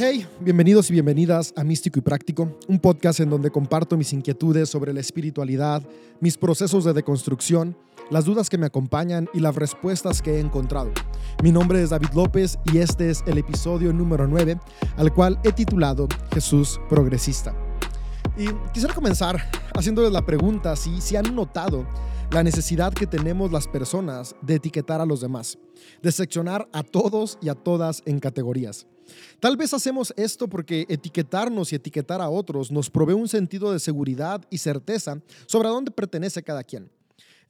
Hey, bienvenidos y bienvenidas a Místico y Práctico, un podcast en donde comparto mis inquietudes sobre la espiritualidad, mis procesos de deconstrucción, las dudas que me acompañan y las respuestas que he encontrado. Mi nombre es David López y este es el episodio número 9, al cual he titulado Jesús Progresista. Y quisiera comenzar haciéndoles la pregunta si, si han notado la necesidad que tenemos las personas de etiquetar a los demás, de seccionar a todos y a todas en categorías. Tal vez hacemos esto porque etiquetarnos y etiquetar a otros nos provee un sentido de seguridad y certeza sobre a dónde pertenece cada quien.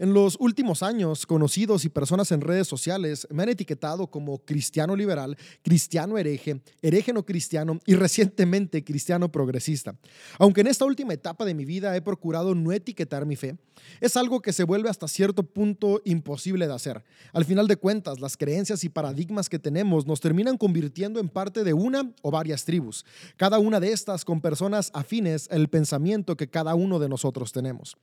En los últimos años, conocidos y personas en redes sociales me han etiquetado como cristiano liberal, cristiano hereje, hereje no cristiano y recientemente cristiano progresista. Aunque en esta última etapa de mi vida he procurado no etiquetar mi fe, es algo que se vuelve hasta cierto punto imposible de hacer. Al final de cuentas, las creencias y paradigmas que tenemos nos terminan convirtiendo en parte de una o varias tribus, cada una de estas con personas afines al pensamiento que cada uno de nosotros tenemos.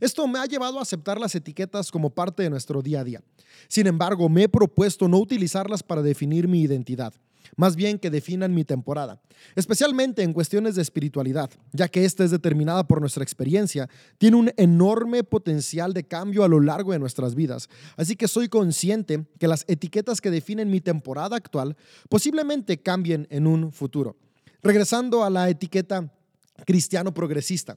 Esto me ha llevado a aceptar las etiquetas como parte de nuestro día a día. Sin embargo, me he propuesto no utilizarlas para definir mi identidad, más bien que definan mi temporada, especialmente en cuestiones de espiritualidad, ya que esta es determinada por nuestra experiencia, tiene un enorme potencial de cambio a lo largo de nuestras vidas. Así que soy consciente que las etiquetas que definen mi temporada actual posiblemente cambien en un futuro. Regresando a la etiqueta cristiano progresista.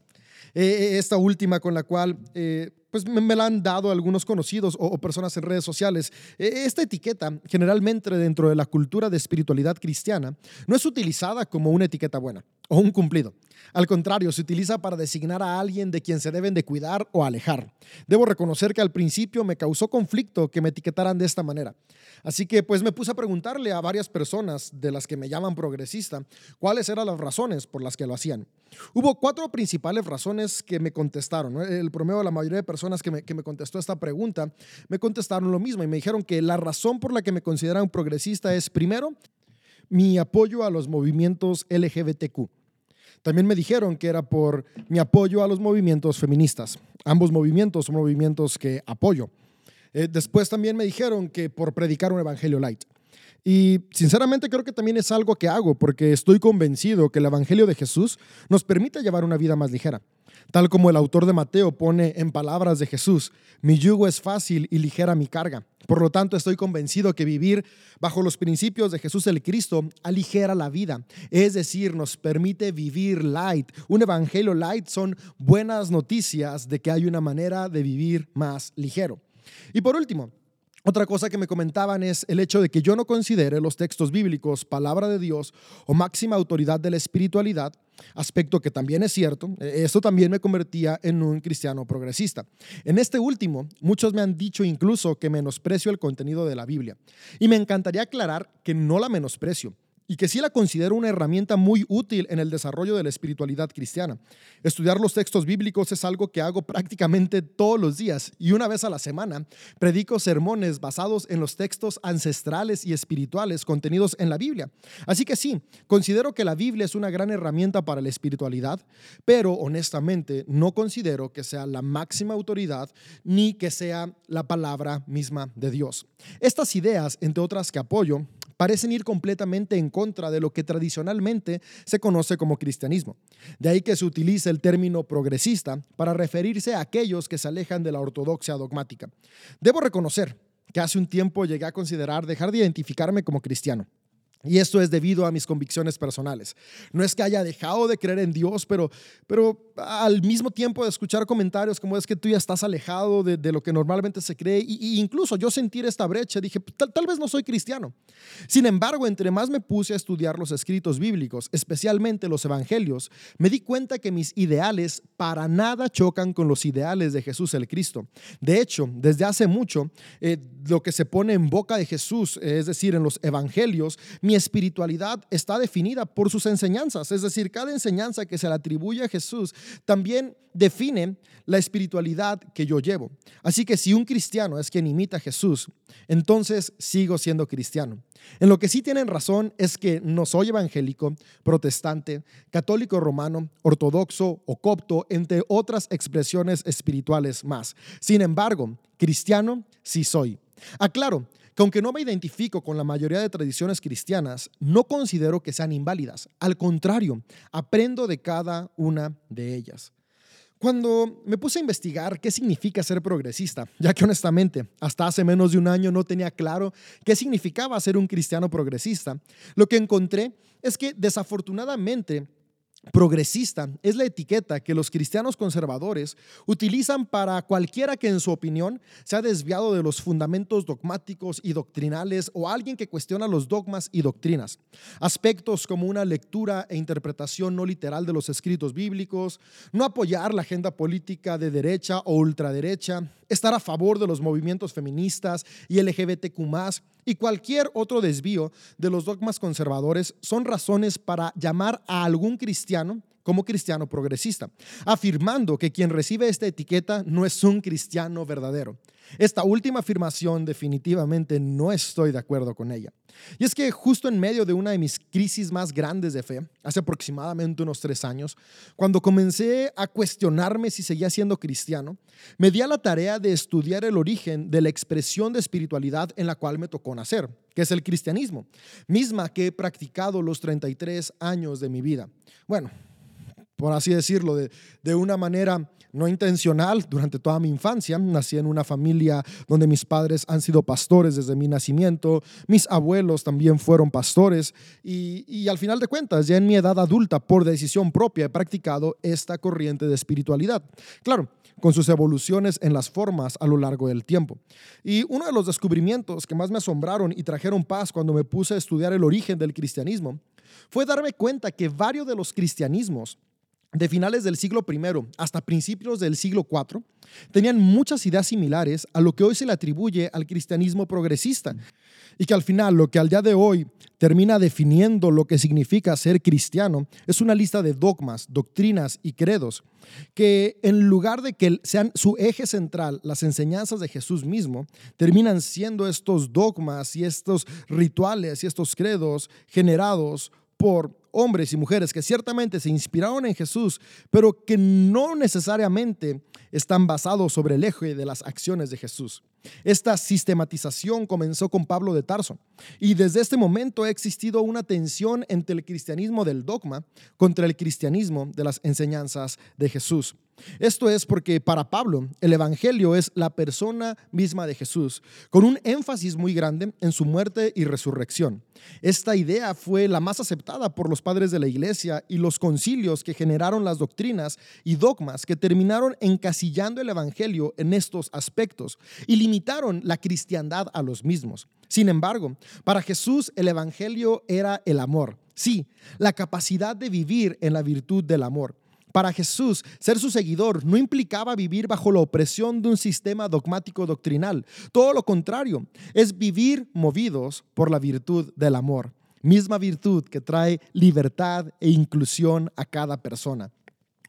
Eh, esta última con la cual eh, pues me, la han dado algunos conocidos o, personas en redes sociales. E, esta etiqueta, generalmente dentro de la cultura de espiritualidad cristiana, no es utilizada como una etiqueta buena o un cumplido. Al contrario, se utiliza para designar a alguien de quien se deben de cuidar o alejar. Debo reconocer que al principio me causó conflicto que me etiquetaran de esta manera. Así que pues me puse a preguntarle a varias personas de las que me llaman progresista cuáles eran las razones por las que lo hacían. Hubo cuatro principales razones que me contestaron. El promedio de la mayoría de personas que me, que me contestó esta pregunta me contestaron lo mismo y me dijeron que la razón por la que me consideran progresista es primero mi apoyo a los movimientos LGBTQ. También me dijeron que era por mi apoyo a los movimientos feministas. Ambos movimientos son movimientos que apoyo. Eh, después también me dijeron que por predicar un evangelio light. Y sinceramente creo que también es algo que hago porque estoy convencido que el Evangelio de Jesús nos permite llevar una vida más ligera. Tal como el autor de Mateo pone en palabras de Jesús, mi yugo es fácil y ligera mi carga. Por lo tanto, estoy convencido que vivir bajo los principios de Jesús el Cristo aligera la vida. Es decir, nos permite vivir light. Un evangelio light son buenas noticias de que hay una manera de vivir más ligero. Y por último, otra cosa que me comentaban es el hecho de que yo no considere los textos bíblicos palabra de Dios o máxima autoridad de la espiritualidad, aspecto que también es cierto. E, Esto también me convertía en un cristiano progresista. En este último, muchos me han dicho incluso que menosprecio el contenido de la Biblia. Y me encantaría aclarar que no la menosprecio y que sí la considero una herramienta muy útil en el desarrollo de la espiritualidad cristiana. Estudiar los textos bíblicos es algo que hago prácticamente todos los días y una vez a la semana predico sermones basados en los textos ancestrales y espirituales contenidos en la Biblia. Así que sí, considero que la Biblia es una gran herramienta para la espiritualidad, pero honestamente no considero que sea la máxima autoridad ni que sea la palabra misma de Dios. Estas ideas, entre otras que apoyo, parecen ir completamente en contra de lo que tradicionalmente se conoce como cristianismo. De ahí que se utiliza el término progresista para referirse a aquellos que se alejan de la ortodoxia dogmática. Debo reconocer que hace un tiempo llegué a considerar dejar de identificarme como cristiano. Y esto es debido a mis convicciones personales. No es que haya dejado de creer en Dios, pero, pero al mismo tiempo de escuchar comentarios como es que tú ya estás alejado de, lo que normalmente se cree, y, incluso yo sentir esta brecha, dije, tal, tal, vez no soy cristiano. Sin embargo, entre más me puse a estudiar los escritos bíblicos, especialmente los evangelios, me di cuenta que mis ideales para nada chocan con los ideales de Jesús el Cristo. De hecho, desde hace mucho, eh, lo que se pone en boca de Jesús, es decir, en los evangelios, mi espiritualidad está definida por sus enseñanzas, es decir, cada enseñanza que se le atribuye a Jesús también define la espiritualidad que yo llevo. Así que si un cristiano es quien imita a Jesús, entonces sigo siendo cristiano. En lo que sí tienen razón es que no soy evangélico, protestante, católico romano, ortodoxo o copto, entre otras expresiones espirituales más. Sin embargo, cristiano sí soy. Aclaro que aunque no me identifico con la mayoría de tradiciones cristianas, no considero que sean inválidas. Al contrario, aprendo de cada una de ellas. Cuando me puse a investigar qué significa ser progresista, ya que honestamente hasta hace menos de un año no tenía claro qué significaba ser un cristiano progresista, lo que encontré es que desafortunadamente progresista es la etiqueta que los cristianos conservadores utilizan para cualquiera que en su opinión se ha desviado de los fundamentos dogmáticos y doctrinales o alguien que cuestiona los dogmas y doctrinas. Aspectos como una lectura e interpretación no literal de los escritos bíblicos, no apoyar la agenda política de derecha o ultraderecha, estar a favor de los movimientos feministas y LGBTQ y cualquier otro desvío de los dogmas conservadores son razones para llamar a algún cristiano como cristiano progresista, afirmando que quien recibe esta etiqueta no es un cristiano verdadero. Esta última afirmación definitivamente no estoy de acuerdo con ella. Y es que justo en medio de una de mis crisis más grandes de fe, hace aproximadamente unos tres años, cuando comencé a cuestionarme si seguía siendo cristiano, me di a la tarea de estudiar el origen de la expresión de espiritualidad en la cual me tocó nacer, que es el cristianismo, misma que he practicado los 33 años de mi vida. Bueno, por así decirlo, de, de una manera no intencional durante toda mi infancia. Nací en una familia donde mis padres han sido pastores desde mi nacimiento, mis abuelos también fueron pastores y, y, al final de cuentas, ya en mi edad adulta, por decisión propia, he practicado esta corriente de espiritualidad. Claro, con sus evoluciones en las formas a lo largo del tiempo. Y uno de los descubrimientos que más me asombraron y trajeron paz cuando me puse a estudiar el origen del cristianismo fue darme cuenta que varios de los cristianismos de finales del siglo I hasta principios del siglo IV tenían muchas ideas similares a lo que hoy se le atribuye al cristianismo progresista y que al final lo que al día de hoy termina definiendo lo que significa ser cristiano es una lista de dogmas, doctrinas y credos que en lugar de que sean su eje central las enseñanzas de Jesús mismo, terminan siendo estos dogmas y estos rituales y estos credos generados por hombres y mujeres que ciertamente se inspiraron en Jesús, pero que no necesariamente están basados sobre el eje de las acciones de Jesús. Esta sistematización comenzó con Pablo de Tarso y desde este momento ha existido una tensión entre el cristianismo del dogma contra el cristianismo de las enseñanzas de Jesús. Esto es porque para Pablo el Evangelio es la persona misma de Jesús, con un énfasis muy grande en su muerte y resurrección. Esta idea fue la más aceptada por los padres de la iglesia y los concilios que generaron las doctrinas y dogmas que terminaron encasillando el Evangelio en estos aspectos y limitaron la cristiandad a los mismos. Sin embargo, para Jesús el Evangelio era el amor. Sí, la capacidad de vivir en la virtud del amor. Para Jesús, ser su seguidor no implicaba vivir bajo la opresión de un sistema dogmático doctrinal. Todo lo contrario, es vivir movidos por la virtud del amor. Misma virtud que trae libertad e inclusión a cada persona.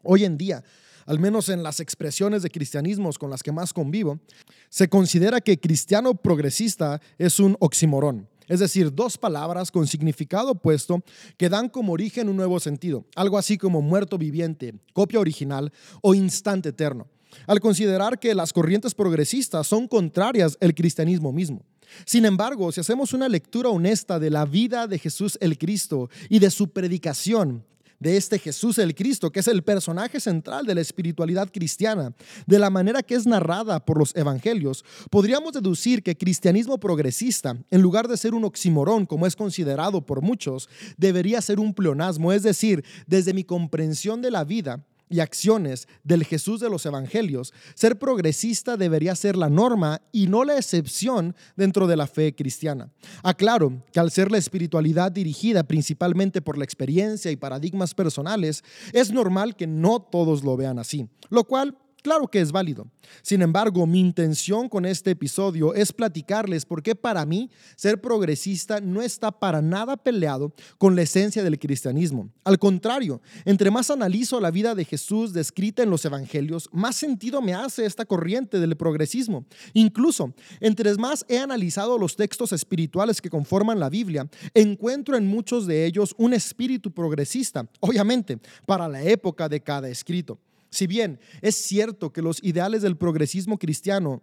Hoy en día, al menos en las expresiones de cristianismos con las que más convivo, se considera que cristiano progresista es un oximorón. Es decir, dos palabras con significado opuesto que dan como origen un nuevo sentido, algo así como muerto viviente, copia original o instante eterno, al considerar que las corrientes progresistas son contrarias al cristianismo mismo. Sin embargo, si hacemos una lectura honesta de la vida de Jesús el Cristo y de su predicación, de este Jesús el Cristo, que es el personaje central de la espiritualidad cristiana, de la manera que es narrada por los evangelios, podríamos deducir que cristianismo progresista, en lugar de ser un oximorón como es considerado por muchos, debería ser un pleonasmo, es decir, desde mi comprensión de la vida, y acciones del Jesús de los Evangelios, ser progresista debería ser la norma y no la excepción dentro de la fe cristiana. Aclaro que al ser la espiritualidad dirigida principalmente por la experiencia y paradigmas personales, es normal que no todos lo vean así, lo cual Claro que es válido. Sin embargo, mi intención con este episodio es platicarles por qué para mí ser progresista no está para nada peleado con la esencia del cristianismo. Al contrario, entre más analizo la vida de Jesús descrita en los evangelios, más sentido me hace esta corriente del progresismo. Incluso, entre más he analizado los textos espirituales que conforman la Biblia, encuentro en muchos de ellos un espíritu progresista, obviamente, para la época de cada escrito. Si bien es cierto que los ideales del progresismo cristiano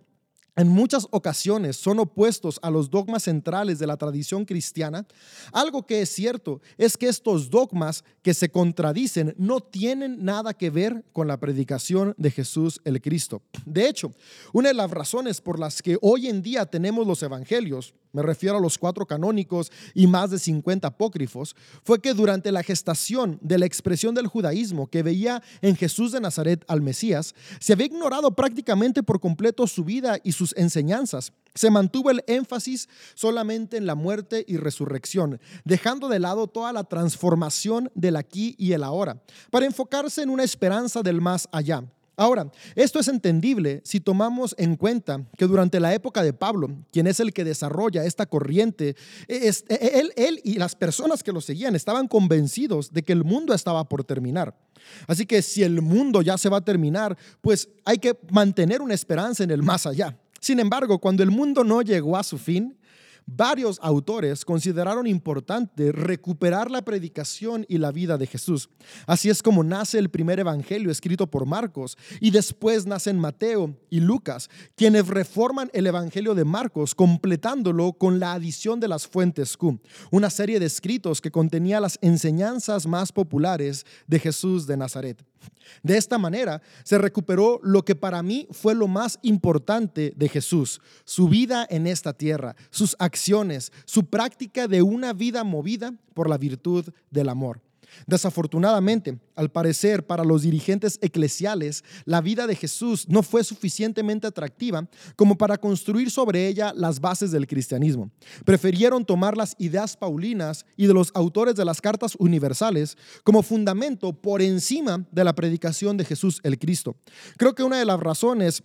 en muchas ocasiones son opuestos a los dogmas centrales de la tradición cristiana, algo que es cierto es que estos dogmas que se contradicen no tienen nada que ver con la predicación de Jesús el Cristo. De hecho, una de las razones por las que hoy en día tenemos los evangelios, me refiero a los cuatro canónicos y más de 50 apócrifos, fue que durante la gestación de la expresión del judaísmo que veía en Jesús de Nazaret al Mesías, se había ignorado prácticamente por completo su vida y sus enseñanzas. Se mantuvo el énfasis solamente en la muerte y resurrección, dejando de lado toda la transformación del aquí y el ahora, para enfocarse en una esperanza del más allá. Ahora, esto es entendible si tomamos en cuenta que durante la época de Pablo, quien es el que desarrolla esta corriente, e, él, él, y las personas que lo seguían estaban convencidos de que el mundo estaba por terminar. Así que si el mundo ya se va a terminar, pues hay que mantener una esperanza en el más allá. Sin embargo, cuando el mundo no llegó a su fin, Varios autores consideraron importante recuperar la predicación y la vida de Jesús. Así es como nace el primer evangelio escrito por Marcos y después nacen Mateo y Lucas, quienes reforman el evangelio de Marcos completándolo con la adición de las fuentes Q, una serie de escritos que contenía las enseñanzas más populares de Jesús de Nazaret. De esta manera se recuperó lo que para mí fue lo más importante de Jesús, su vida en esta tierra, sus acciones, su práctica de una vida movida por la virtud del amor. Desafortunadamente, al parecer para los dirigentes eclesiales, la vida de Jesús no fue suficientemente atractiva como para construir sobre ella las bases del cristianismo. Prefirieron tomar las ideas paulinas y de los autores de las cartas universales como fundamento por encima de la predicación de Jesús el Cristo. Creo que una de las razones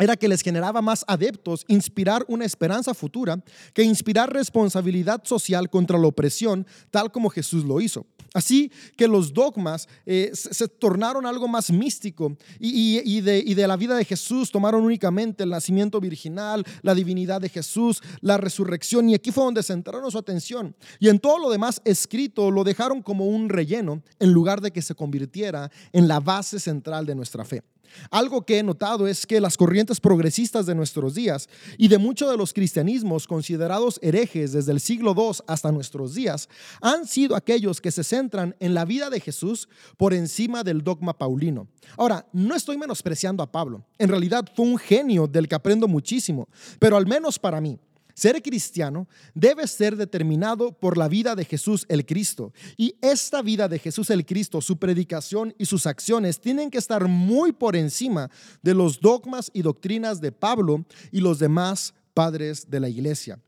era que les generaba más adeptos inspirar una esperanza futura que inspirar responsabilidad social contra la opresión, tal como Jesús lo hizo. Así que los dogmas eh, se, tornaron algo más místico y, de, y de la vida de Jesús tomaron únicamente el nacimiento virginal, la divinidad de Jesús, la resurrección, y aquí fue donde centraron su atención. Y en todo lo demás escrito lo dejaron como un relleno en lugar de que se convirtiera en la base central de nuestra fe. Algo que he notado es que las corrientes progresistas de nuestros días y de muchos de los cristianismos considerados herejes desde el siglo II hasta nuestros días han sido aquellos que se centran en la vida de Jesús por encima del dogma paulino. Ahora, no estoy menospreciando a Pablo. En realidad fue un genio del que aprendo muchísimo, pero al menos para mí, ser cristiano debe ser determinado por la vida de Jesús el Cristo. Y esta vida de Jesús el Cristo, su predicación y sus acciones tienen que estar muy por encima de los dogmas y doctrinas de Pablo y los demás padres de la iglesia.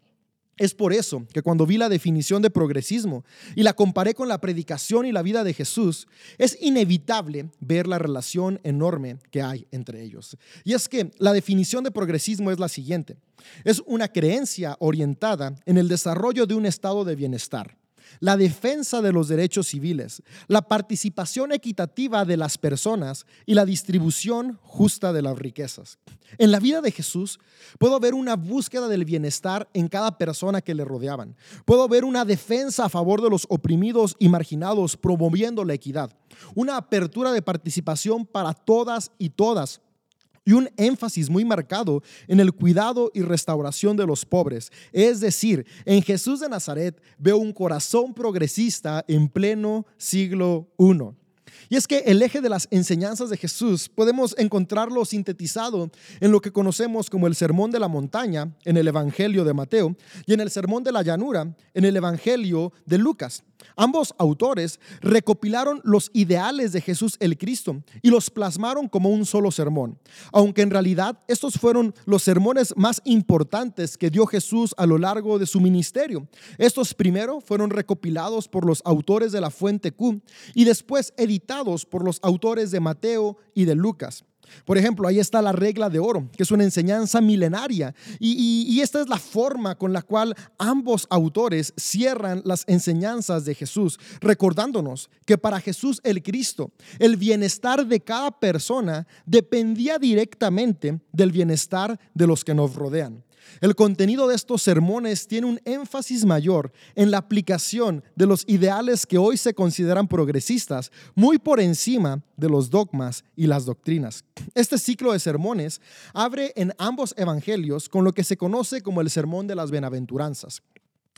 Es por eso que cuando vi la definición de progresismo y la comparé con la predicación y la vida de Jesús, es inevitable ver la relación enorme que hay entre ellos. Y es que la definición de progresismo es la siguiente. Es una creencia orientada en el desarrollo de un estado de bienestar la defensa de los derechos civiles, la participación equitativa de las personas y la distribución justa de las riquezas. En la vida de Jesús puedo ver una búsqueda del bienestar en cada persona que le rodeaban. Puedo ver una defensa a favor de los oprimidos y marginados promoviendo la equidad. Una apertura de participación para todas y todas y un énfasis muy marcado en el cuidado y restauración de los pobres. Es decir, en Jesús de Nazaret veo un corazón progresista en pleno siglo I. Y es que el eje de las enseñanzas de Jesús podemos encontrarlo sintetizado en lo que conocemos como el Sermón de la Montaña en el Evangelio de Mateo y en el Sermón de la Llanura en el Evangelio de Lucas. Ambos autores recopilaron los ideales de Jesús el Cristo y los plasmaron como un solo sermón, aunque en realidad estos fueron los sermones más importantes que dio Jesús a lo largo de su ministerio. Estos primero fueron recopilados por los autores de la Fuente Q y después editados por los autores de Mateo y de Lucas. Por ejemplo, ahí está la regla de oro, que es una enseñanza milenaria. Y, esta es la forma con la cual ambos autores cierran las enseñanzas de Jesús, recordándonos que para Jesús el Cristo, el bienestar de cada persona dependía directamente del bienestar de los que nos rodean. El contenido de estos sermones tiene un énfasis mayor en la aplicación de los ideales que hoy se consideran progresistas, muy por encima de los dogmas y las doctrinas. Este ciclo de sermones abre en ambos evangelios con lo que se conoce como el Sermón de las Bienaventuranzas.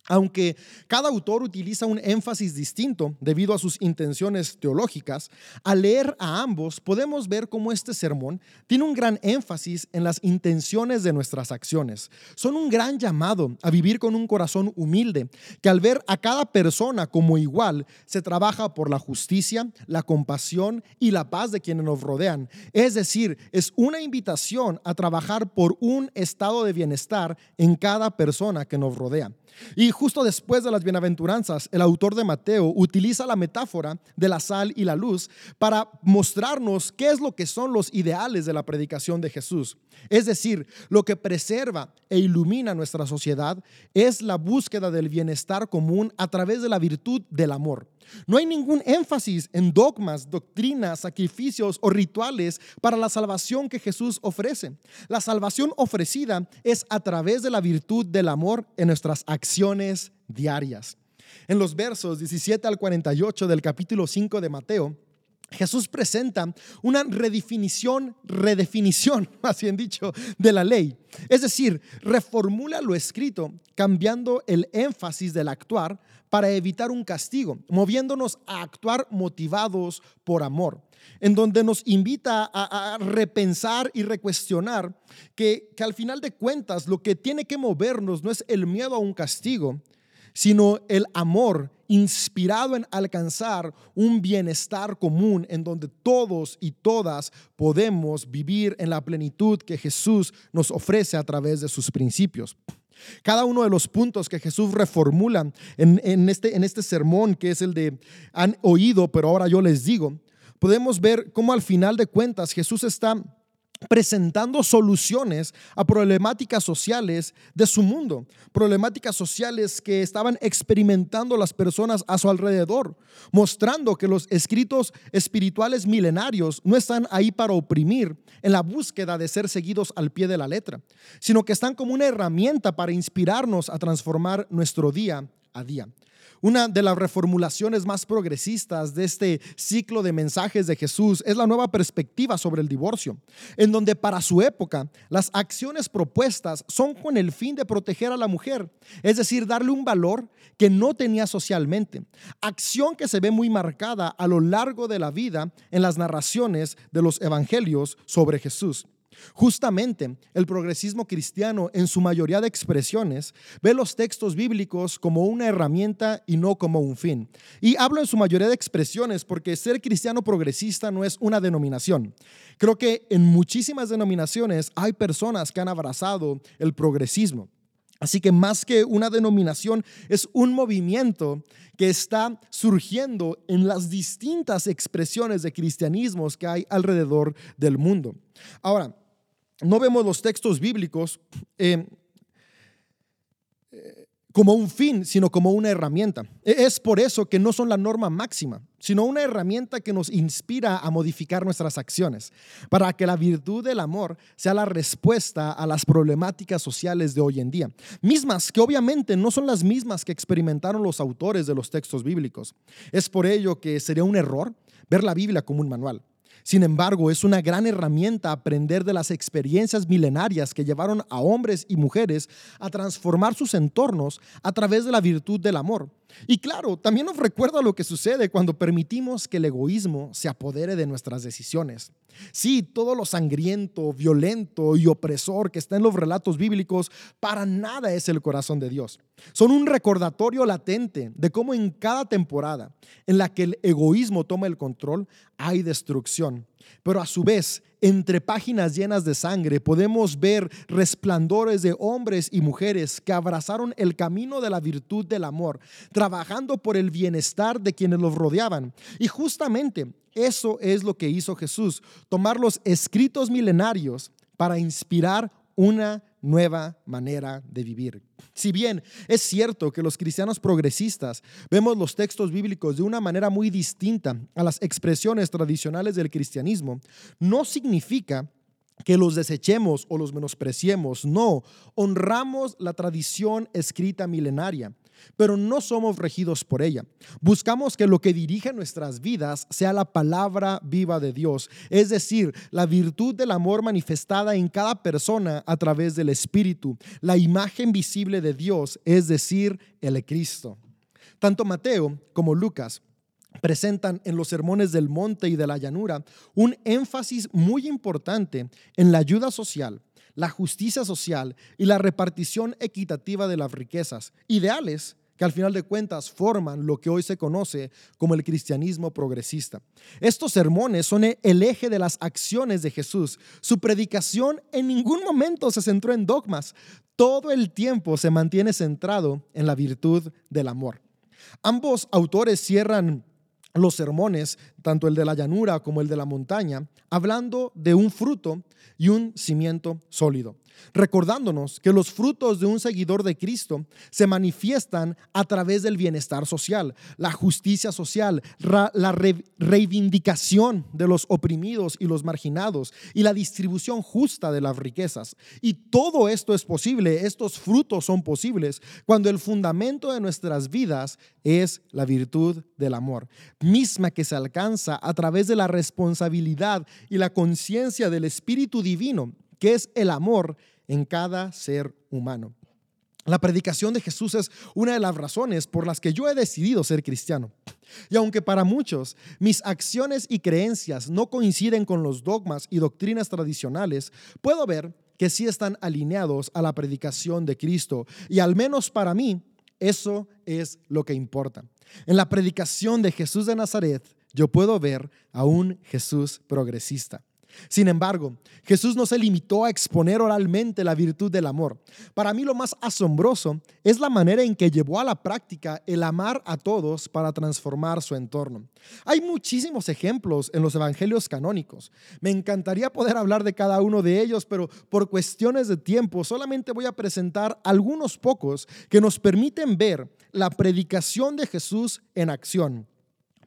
Aunque cada autor utiliza un énfasis distinto debido a sus intenciones teológicas, al leer a ambos podemos ver cómo este sermón tiene un gran énfasis en las intenciones de nuestras acciones. Son un gran llamado a vivir con un corazón humilde, que al ver a cada persona como igual, se trabaja por la justicia, la compasión y la paz de quienes nos rodean. Es decir, es una invitación a trabajar por un estado de bienestar en cada persona que nos rodea. Y justo después de las bienaventuranzas, el autor de Mateo utiliza la metáfora de la sal y la luz para mostrarnos qué es lo que son los ideales de la predicación de Jesús. Es decir, lo que preserva e ilumina nuestra sociedad es la búsqueda del bienestar común a través de la virtud del amor. No hay ningún énfasis en dogmas, doctrinas, sacrificios o rituales para la salvación que Jesús ofrece. La salvación ofrecida es a través de la virtud del amor en nuestras acciones diarias. En los versos 17 al 48 del capítulo 5 de Mateo, Jesús presenta una redefinición, redefinición, más bien dicho, de la ley. Es decir, reformula lo escrito, cambiando el énfasis del actuar para evitar un castigo, moviéndonos a actuar motivados por amor, en donde nos invita a, repensar y recuestionar que, que al final de cuentas lo que tiene que movernos no es el miedo a un castigo, sino el amor inspirado en alcanzar un bienestar común en donde todos y todas podemos vivir en la plenitud que Jesús nos ofrece a través de sus principios. Cada uno de los puntos que Jesús reformula en, este, en este sermón, que es el de han oído, pero ahora yo les digo, podemos ver cómo al final de cuentas Jesús está presentando soluciones a problemáticas sociales de su mundo, problemáticas sociales que estaban experimentando las personas a su alrededor, mostrando que los escritos espirituales milenarios no están ahí para oprimir en la búsqueda de ser seguidos al pie de la letra, sino que están como una herramienta para inspirarnos a transformar nuestro día a día. Una de las reformulaciones más progresistas de este ciclo de mensajes de Jesús es la nueva perspectiva sobre el divorcio, en donde para su época las acciones propuestas son con el fin de proteger a la mujer, es decir, darle un valor que no tenía socialmente, acción que se ve muy marcada a lo largo de la vida en las narraciones de los evangelios sobre Jesús. Justamente el progresismo cristiano en su mayoría de expresiones ve los textos bíblicos como una herramienta y no como un fin. Y hablo en su mayoría de expresiones porque ser cristiano progresista no es una denominación. Creo que en muchísimas denominaciones hay personas que han abrazado el progresismo. Así que más que una denominación, es un movimiento que está surgiendo en las distintas expresiones de cristianismos que hay alrededor del mundo. Ahora, no vemos los textos bíblicos eh, eh, como un fin, sino como una herramienta. E, es por eso que no son la norma máxima, sino una herramienta que nos inspira a modificar nuestras acciones, para que la virtud del amor sea la respuesta a las problemáticas sociales de hoy en día, mismas que obviamente no son las mismas que experimentaron los autores de los textos bíblicos. Es por ello que sería un error ver la Biblia como un manual. Sin embargo, es una gran herramienta aprender de las experiencias milenarias que llevaron a hombres y mujeres a transformar sus entornos a través de la virtud del amor. Y claro, también nos recuerda lo que sucede cuando permitimos que el egoísmo se apodere de nuestras decisiones. Sí, todo lo sangriento, violento y opresor que está en los relatos bíblicos para nada es el corazón de Dios. Son un recordatorio latente de cómo en cada temporada en la que el egoísmo toma el control hay destrucción. Pero a su vez, entre páginas llenas de sangre podemos ver resplandores de hombres y mujeres que abrazaron el camino de la virtud del amor, trabajando por el bienestar de quienes los rodeaban. Y justamente eso es lo que hizo Jesús, tomar los escritos milenarios para inspirar una nueva manera de vivir. Si bien es cierto que los cristianos progresistas vemos los textos bíblicos de una manera muy distinta a las expresiones tradicionales del cristianismo, no significa que los desechemos o los menospreciemos, no, honramos la tradición escrita milenaria pero no somos regidos por ella. Buscamos que lo que dirige nuestras vidas sea la palabra viva de Dios, es decir, la virtud del amor manifestada en cada persona a través del Espíritu, la imagen visible de Dios, es decir, el Cristo. Tanto Mateo como Lucas presentan en los sermones del monte y de la llanura un énfasis muy importante en la ayuda social, la justicia social y la repartición equitativa de las riquezas, ideales que al final de cuentas forman lo que hoy se conoce como el cristianismo progresista. Estos sermones son el eje de las acciones de Jesús. Su predicación en ningún momento se centró en dogmas, todo el tiempo se mantiene centrado en la virtud del amor. Ambos autores cierran los sermones, tanto el de la llanura como el de la montaña, hablando de un fruto y un cimiento sólido recordándonos que los frutos de un seguidor de Cristo se manifiestan a través del bienestar social, la justicia social, la reivindicación de los oprimidos y los marginados y la distribución justa de las riquezas. Y todo esto es posible, estos frutos son posibles cuando el fundamento de nuestras vidas es la virtud del amor, misma que se alcanza a través de la responsabilidad y la conciencia del Espíritu Divino que es el amor en cada ser humano. La predicación de Jesús es una de las razones por las que yo he decidido ser cristiano. Y aunque para muchos mis acciones y creencias no coinciden con los dogmas y doctrinas tradicionales, puedo ver que sí están alineados a la predicación de Cristo. Y al menos para mí, eso es lo que importa. En la predicación de Jesús de Nazaret, yo puedo ver a un Jesús progresista. Sin embargo, Jesús no se limitó a exponer oralmente la virtud del amor. Para mí lo más asombroso es la manera en que llevó a la práctica el amar a todos para transformar su entorno. Hay muchísimos ejemplos en los evangelios canónicos. Me encantaría poder hablar de cada uno de ellos, pero por cuestiones de tiempo solamente voy a presentar algunos pocos que nos permiten ver la predicación de Jesús en acción.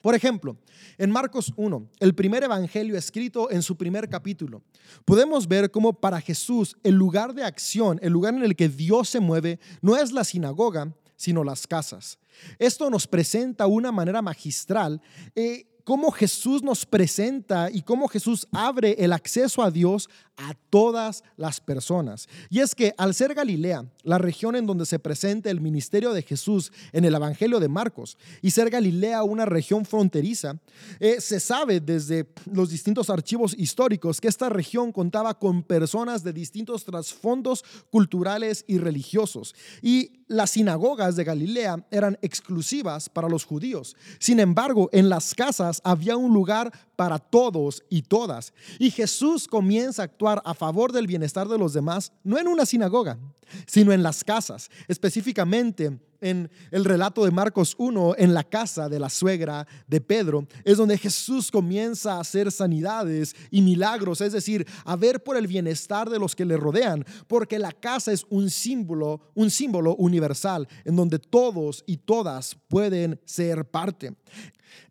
Por ejemplo, en Marcos 1, el primer evangelio escrito en su primer capítulo, podemos ver cómo para Jesús el lugar de acción, el lugar en el que Dios se mueve, no es la sinagoga, sino las casas. Esto nos presenta una manera magistral eh, cómo Jesús nos presenta y cómo Jesús abre el acceso a Dios a todas las personas. Y es que al ser Galilea, la región en donde se presenta el ministerio de Jesús en el Evangelio de Marcos, y ser Galilea una región fronteriza, eh, se sabe desde los distintos archivos históricos que esta región contaba con personas de distintos trasfondos culturales y religiosos. Y las sinagogas de Galilea eran exclusivas para los judíos. Sin embargo, en las casas había un lugar para todos y todas. Y Jesús comienza a actuar a favor del bienestar de los demás, no en una sinagoga, sino en las casas, específicamente en el relato de Marcos 1, en la casa de la suegra de Pedro, es donde Jesús comienza a hacer sanidades y milagros, es decir, a ver por el bienestar de los que le rodean, porque la casa es un símbolo, un símbolo universal en donde todos y todas pueden ser parte.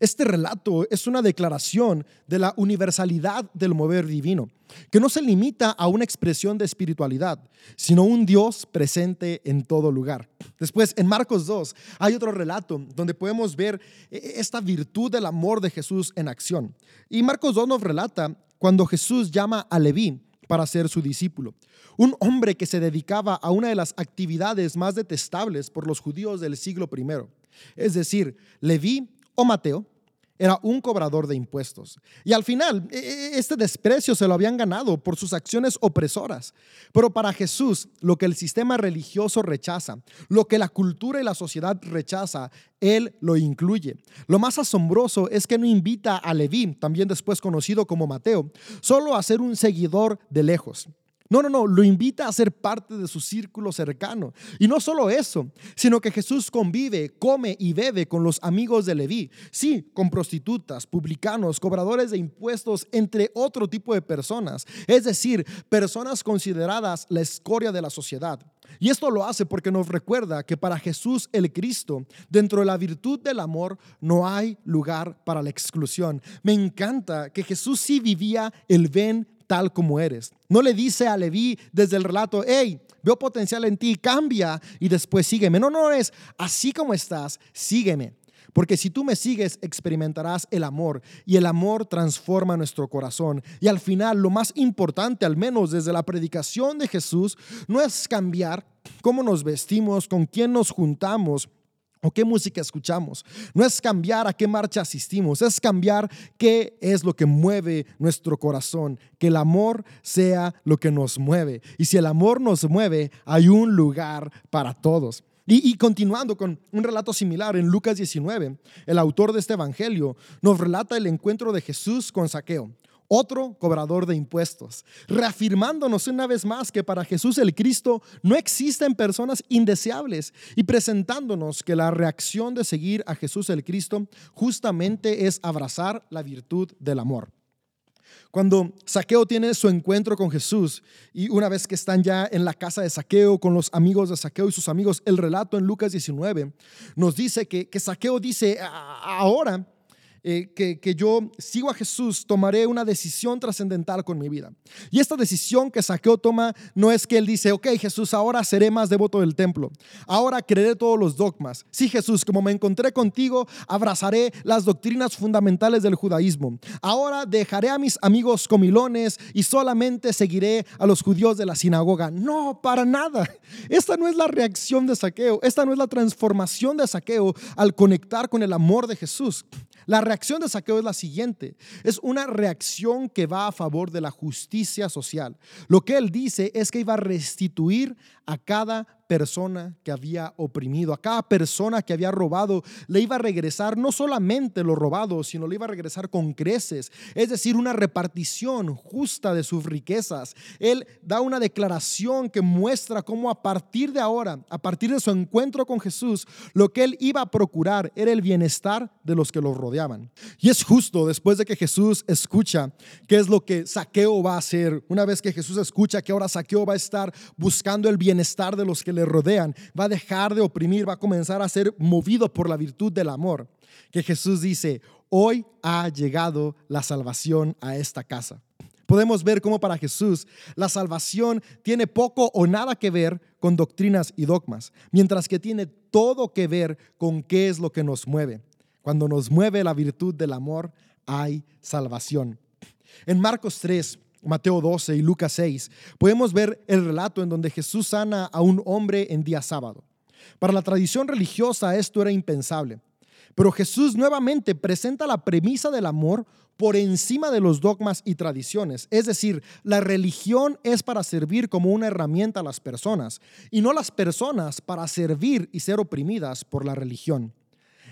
Este relato es una declaración de la universalidad del mover divino, que no se limita a una expresión de espiritualidad, sino un Dios presente en todo lugar. Después, en Marcos 2, hay otro relato donde podemos ver eh, esta virtud del amor de Jesús en acción. Y Marcos 2 nos relata cuando Jesús llama a Leví para ser su discípulo. Un hombre que se dedicaba a una de las actividades más detestables por los judíos del siglo I. Es decir, Leví o Mateo era un cobrador de impuestos. Y al final, e, e, este desprecio se lo habían ganado por sus acciones opresoras. Pero para Jesús, lo que el sistema religioso rechaza, lo que la cultura y la sociedad rechaza, Él lo incluye. Lo más asombroso es que no invita a Leví, también después conocido como Mateo, solo a ser un seguidor de lejos. No, no, no, lo invita a ser parte de su círculo cercano. Y no solo eso, sino que Jesús convive, come y bebe con los amigos de Leví. Sí, con prostitutas, publicanos, cobradores de impuestos, entre otro tipo de personas. Es decir, personas consideradas la escoria de la sociedad. Y esto lo hace porque nos recuerda que para Jesús el Cristo, dentro de la virtud del amor, no hay lugar para la exclusión. Me encanta que Jesús sí vivía el ven tal como eres. No le dice a Leví desde el relato, hey, veo potencial en ti, cambia y después sígueme. No, no es así como estás, sígueme. Porque si tú me sigues, experimentarás el amor y el amor transforma nuestro corazón. Y al final, lo más importante, al menos desde la predicación de Jesús, no es cambiar cómo nos vestimos, con quién nos juntamos, o qué música escuchamos. No es cambiar a qué marcha asistimos, es cambiar qué es lo que mueve nuestro corazón, que el amor sea lo que nos mueve. Y si el amor nos mueve, hay un lugar para todos. Y, continuando con un relato similar en Lucas 19, el autor de este evangelio nos relata el encuentro de Jesús con Saqueo, otro cobrador de impuestos, reafirmándonos una vez más que para Jesús el Cristo no existen personas indeseables y presentándonos que la reacción de seguir a Jesús el Cristo justamente es abrazar la virtud del amor. Cuando Saqueo tiene su encuentro con Jesús y una vez que están ya en la casa de Saqueo con los amigos de Saqueo y sus amigos, el relato en Lucas 19 nos dice que, que Saqueo dice, ahora eh, que, yo sigo a Jesús, tomaré una decisión trascendental con mi vida. Y esta decisión que Saqueo toma no es que él dice, ok Jesús, ahora seré más devoto del templo, ahora creeré todos los dogmas. Sí Jesús, como me encontré contigo, abrazaré las doctrinas fundamentales del judaísmo. Ahora dejaré a mis amigos comilones y solamente seguiré a los judíos de la sinagoga. No, para nada. Esta no es la reacción de Saqueo, esta no es la transformación de Saqueo al conectar con el amor de Jesús. La reacción de Saqueo es la siguiente. Es una reacción que va a favor de la justicia social. Lo que él dice es que iba a restituir a cada persona que había oprimido, a cada persona que había robado, le iba a regresar no solamente lo robado, sino le iba a regresar con creces, es decir, una repartición justa de sus riquezas. Él da una declaración que muestra cómo a partir de ahora, a partir de su encuentro con Jesús, lo que él iba a procurar era el bienestar de los que lo rodeaban. Y es justo después de que Jesús escucha qué es lo que Saqueo va a hacer, una vez que Jesús escucha que ahora Saqueo va a estar buscando el bienestar de los que le rodean, va a dejar de oprimir, va a comenzar a ser movido por la virtud del amor. Que Jesús dice, hoy ha llegado la salvación a esta casa. Podemos ver cómo para Jesús la salvación tiene poco o nada que ver con doctrinas y dogmas, mientras que tiene todo que ver con qué es lo que nos mueve. Cuando nos mueve la virtud del amor, hay salvación. En Marcos 3, Mateo 12 y Lucas 6, podemos ver el relato en donde Jesús sana a un hombre en día sábado. Para la tradición religiosa esto era impensable, pero Jesús nuevamente presenta la premisa del amor por encima de los dogmas y tradiciones. Es decir, la religión es para servir como una herramienta a las personas y no las personas para servir y ser oprimidas por la religión.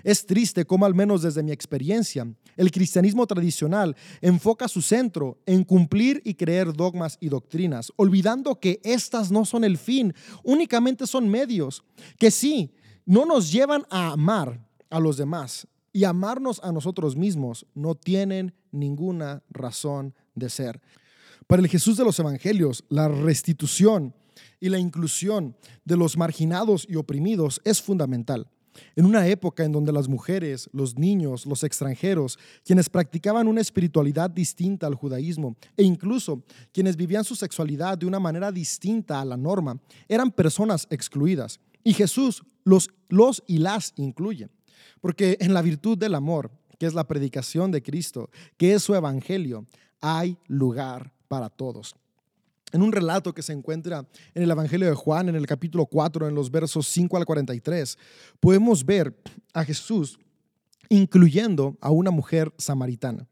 Es triste cómo, al menos desde mi experiencia, el cristianismo tradicional enfoca su centro en cumplir y creer dogmas y doctrinas, olvidando que estas no son el fin, únicamente son medios, que sí, no nos llevan a amar a los demás y amarnos a nosotros mismos, no tienen ninguna razón de ser. Para el Jesús de los Evangelios, la restitución y la inclusión de los marginados y oprimidos es fundamental. En una época en donde las mujeres, los niños, los extranjeros, quienes practicaban una espiritualidad distinta al judaísmo e incluso quienes vivían su sexualidad de una manera distinta a la norma, eran personas excluidas. Y Jesús los, los y las incluye. Porque en la virtud del amor, que es la predicación de Cristo, que es su evangelio, hay lugar para todos en un relato que se encuentra en el Evangelio de Juan, en el capítulo 4, en los versos 5 al 43, podemos ver a Jesús incluyendo a una mujer samaritana.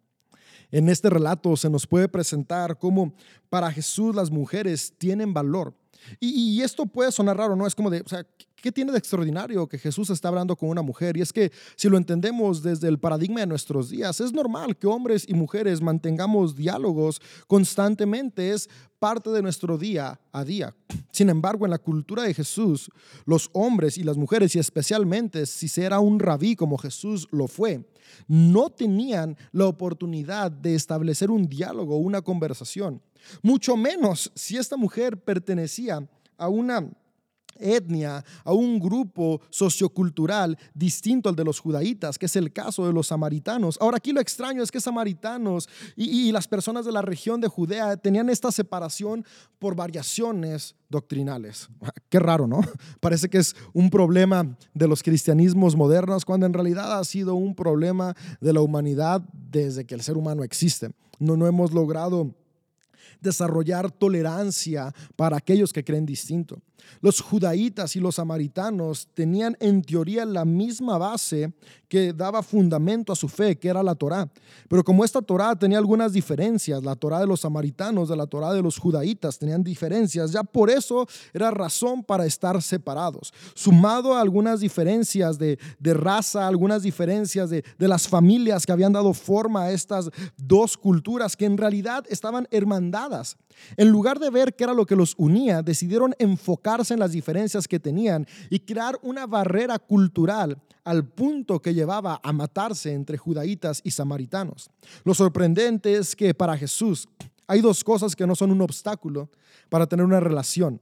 En este relato se nos puede presentar cómo para Jesús las mujeres tienen valor. Y, esto puede sonar raro, ¿no? Es como de, o sea, ¿Qué tiene de extraordinario que Jesús está hablando con una mujer? Y es que si lo entendemos desde el paradigma de nuestros días, es normal que hombres y mujeres mantengamos diálogos constantemente, es parte de nuestro día a día. Sin embargo, en la cultura de Jesús, los hombres y las mujeres, y especialmente si se era un rabí como Jesús lo fue, no tenían la oportunidad de establecer un diálogo, una conversación. Mucho menos si esta mujer pertenecía a una etnia, a un grupo sociocultural distinto al de los judaítas, que es el caso de los samaritanos. Ahora aquí lo extraño es que samaritanos y, y las personas de la región de Judea tenían esta separación por variaciones doctrinales. Qué raro, ¿no? Parece que es un problema de los cristianismos modernos cuando en realidad ha sido un problema de la humanidad desde que el ser humano existe. No, no hemos logrado desarrollar tolerancia para aquellos que creen distinto. Los judaítas y los samaritanos tenían en teoría la misma base que daba fundamento a su fe, que era la Torá. Pero como esta Torá tenía algunas diferencias, la Torá de los samaritanos, de la Torá de los judaítas tenían diferencias, ya por eso era razón para estar separados. Sumado a algunas diferencias de, raza, algunas diferencias de, de las familias que habían dado forma a estas dos culturas que en realidad estaban hermandadas. En lugar de ver qué era lo que los unía, decidieron enfocarse en las diferencias que tenían y crear una barrera cultural al punto que llevaba a matarse entre judaítas y samaritanos. Lo sorprendente es que para Jesús hay dos cosas que no son un obstáculo para tener una relación.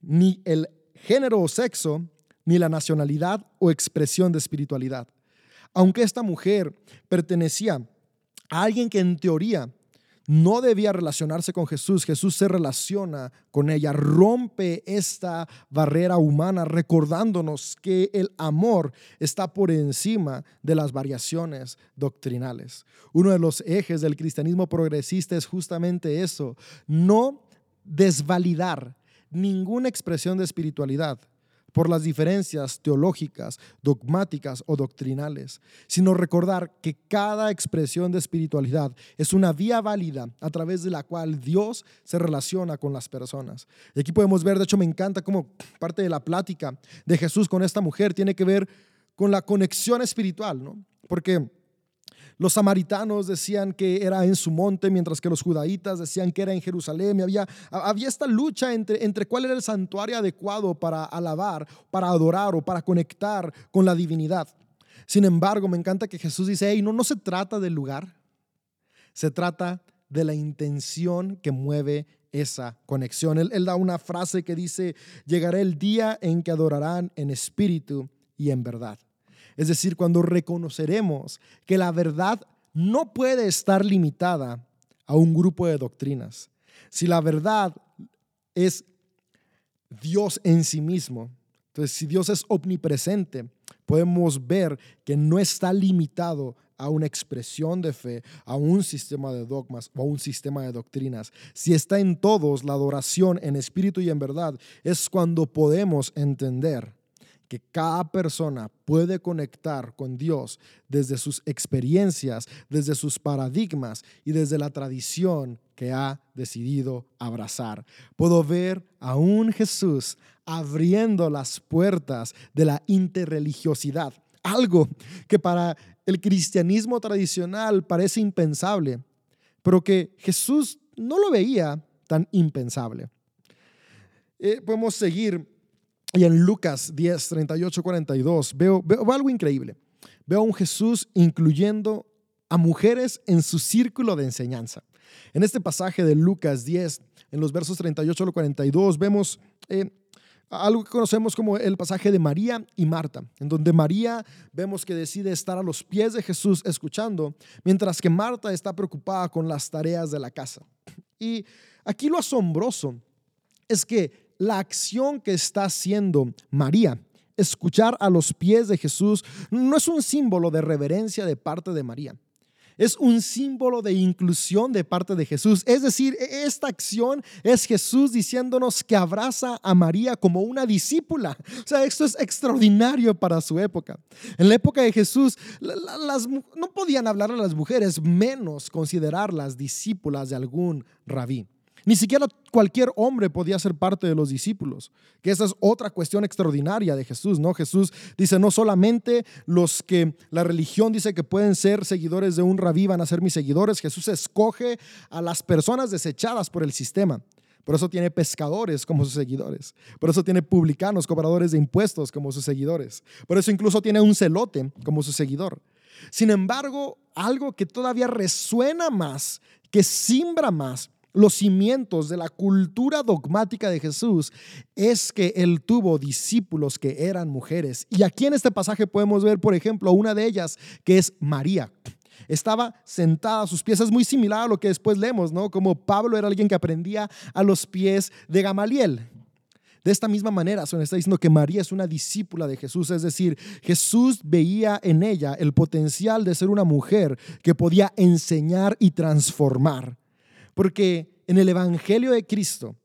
Ni el género o sexo, ni la nacionalidad o expresión de espiritualidad. Aunque esta mujer pertenecía a alguien que en teoría no debía relacionarse con Jesús, Jesús se relaciona con ella, rompe esta barrera humana recordándonos que el amor está por encima de las variaciones doctrinales. Uno de los ejes del cristianismo progresista es justamente eso, no desvalidar ninguna expresión de espiritualidad por las diferencias teológicas, dogmáticas o doctrinales, sino recordar que cada expresión de espiritualidad es una vía válida a través de la cual Dios se relaciona con las personas. Y aquí podemos ver, de hecho me encanta cómo parte de la plática de Jesús con esta mujer tiene que ver con la conexión espiritual, ¿no? Porque los samaritanos decían que era en su monte, mientras que los judaítas decían que era en Jerusalén. había, había esta lucha entre, entre cuál era el santuario adecuado para alabar, para adorar o para conectar con la divinidad. Sin embargo, me encanta que Jesús dice, hey, no, no se trata del lugar, se trata de la intención que mueve esa conexión. Él, da una frase que dice, llegará el día en que adorarán en espíritu y en verdad. Es decir, cuando reconoceremos que la verdad no puede estar limitada a un grupo de doctrinas. Si la verdad es Dios en sí mismo, entonces si Dios es omnipresente, podemos ver que no está limitado a una expresión de fe, a un sistema de dogmas o a un sistema de doctrinas. Si está en todos la adoración en espíritu y en verdad, es cuando podemos entender que cada persona puede conectar con Dios desde sus experiencias, desde sus paradigmas y desde la tradición que ha decidido abrazar. Puedo ver a un Jesús abriendo las puertas de la interreligiosidad, algo que para el cristianismo tradicional parece impensable, pero que Jesús no lo veía tan impensable. Eh, podemos seguir y en Lucas 10, 38, 42 veo, veo, algo increíble. Veo a un Jesús incluyendo a mujeres en su círculo de enseñanza. En este pasaje de Lucas 10, en los versos 38 al 42, vemos eh, algo que conocemos como el pasaje de María y Marta, en donde María vemos que decide estar a los pies de Jesús escuchando, mientras que Marta está preocupada con las tareas de la casa. Y aquí lo asombroso es que la acción que está haciendo María, escuchar a los pies de Jesús, no es un símbolo de reverencia de parte de María. Es un símbolo de inclusión de parte de Jesús. Es decir, e-, esta acción es Jesús diciéndonos que abraza a María como una discípula. O sea, esto es extraordinario para su época. En la época de Jesús, no podían hablar a las mujeres, menos considerarlas discípulas de algún rabí. Ni siquiera cualquier hombre podía ser parte de los discípulos, que esa es otra cuestión extraordinaria de Jesús, ¿no? Jesús dice, no solamente los que la religión dice que pueden ser seguidores de un rabí van a ser mis seguidores, Jesús escoge a las personas desechadas por el sistema. Por eso tiene pescadores como sus seguidores. Por eso tiene publicanos, cobradores de impuestos como sus seguidores. Por eso incluso tiene un celote como su seguidor. Sin embargo, algo que todavía resuena más, que simbra más, los cimientos de la cultura dogmática de Jesús es que él tuvo discípulos que eran mujeres. Y aquí en este pasaje podemos ver, por ejemplo, una de ellas que es María. Estaba sentada a sus pies, es muy similar a lo que después leemos, ¿no? Como Pablo era alguien que aprendía a los pies de Gamaliel. De esta misma manera, se está diciendo que María es una discípula de Jesús, es decir, Jesús veía en ella el potencial de ser una mujer que podía enseñar y transformar. Porque en el Evangelio de Cristo,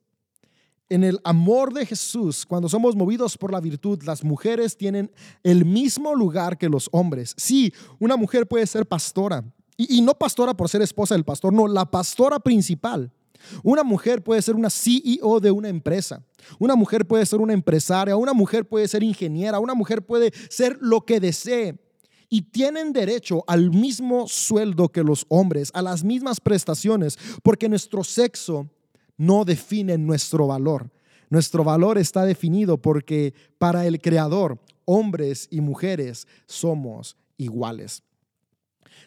en el amor de Jesús, cuando somos movidos por la virtud, las mujeres tienen el mismo lugar que los hombres. Sí, una mujer puede ser pastora, y, no pastora por ser esposa del pastor, no, la pastora principal. Una mujer puede ser una CEO de una empresa. Una mujer puede ser una empresaria. Una mujer puede ser ingeniera. Una mujer puede ser lo que desee. Y tienen derecho al mismo sueldo que los hombres, a las mismas prestaciones, porque nuestro sexo no define nuestro valor. Nuestro valor está definido porque para el Creador, hombres y mujeres somos iguales.